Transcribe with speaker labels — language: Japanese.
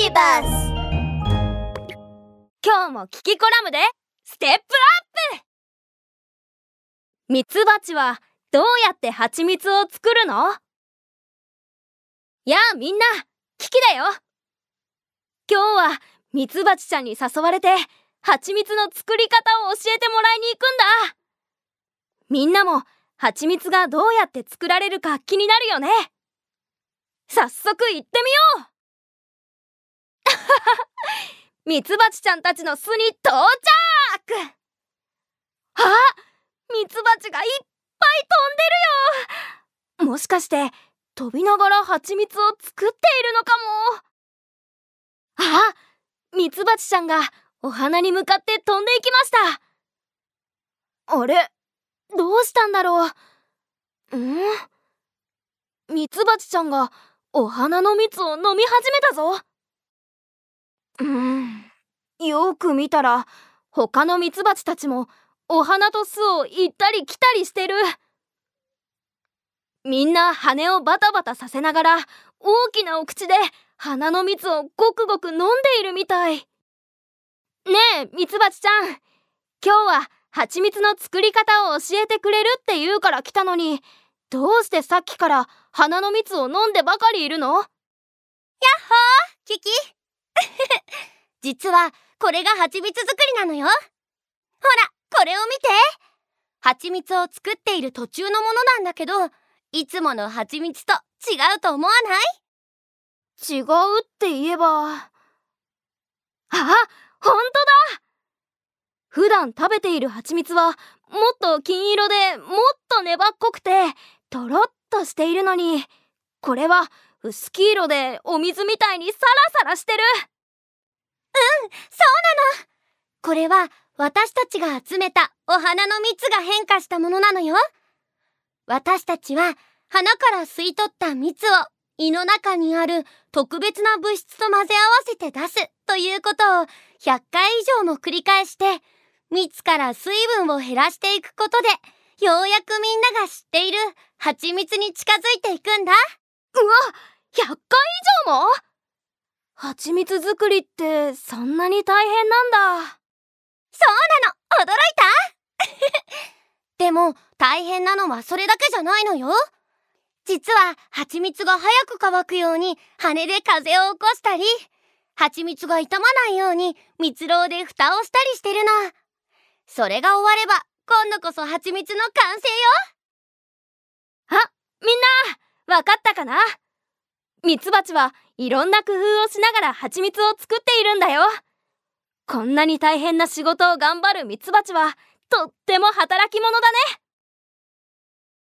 Speaker 1: ビバス
Speaker 2: 今日もキキコラムでステップアップ。ミツバチはどうやって蜂蜜を作るの？やあみんなキキだよ。今日はミツバチちゃんに誘われて蜂蜜の作り方を教えてもらいに行くんだ。みんなも蜂蜜がどうやって作られるか気になるよね。早速行ってみよう。ミツバチちゃんたちの巣に到着。あミツバチがいっぱい飛んでるよ。もしかして飛びながら蜂蜜を作っているのかも。あミツバチちゃんがお花に向かって飛んでいきました。あれどうしたんだろう。ん？ミツバチちゃんがお花の蜜を飲み始めたぞ。うん。よく見たら他のミツバチたちもお花と巣を行ったり来たりしてる。みんな羽をバタバタさせながら大きなお口で花の蜜をごくごく飲んでいるみたい。ねえミツバチちゃん。今日は蜂蜜の作り方を教えてくれるって言うから来たのに。どうしてさっきから花の蜜を飲んでばかりいるの？やっほー
Speaker 1: キキ。実はこれが蜂蜜作りなのよ。ほらこれを見て。蜂蜜を作っている途中のものなんだけどいつもの蜂蜜と違うと思わない？
Speaker 2: 違うって言えば。あ本当だ。普段食べている蜂蜜はもっと金色でもっと粘っこくてとろっとしているのにこれは薄黄色でお水みたいにサラサラしてる。
Speaker 1: うんそうなの。これは私たちが集めたお花の蜜が変化したものなのよ。私たちは花から吸い取った蜜を胃の中にある特別な物質と混ぜ合わせて出すということを100回以上も繰り返して蜜から水分を減らしていくことでようやくみんなが知っている蜂蜜に近づいていくんだ。
Speaker 2: 100回以上も？蜂蜜作りってそんなに大変なんだ。
Speaker 1: そうなの。驚いた？でも大変なのはそれだけじゃないのよ。実は蜂蜜が早く乾くように羽で風を起こしたり蜂蜜が傷まないように蜜蝋で蓋をしたりしてるの。それが終われば今度こそ蜂蜜の完成よ。
Speaker 2: あみんなわかったかな？ミツバチはいろんな工夫をしながら蜂蜜を作っているんだよ。こんなに大変な仕事を頑張るミツバチはとっても働き者だね。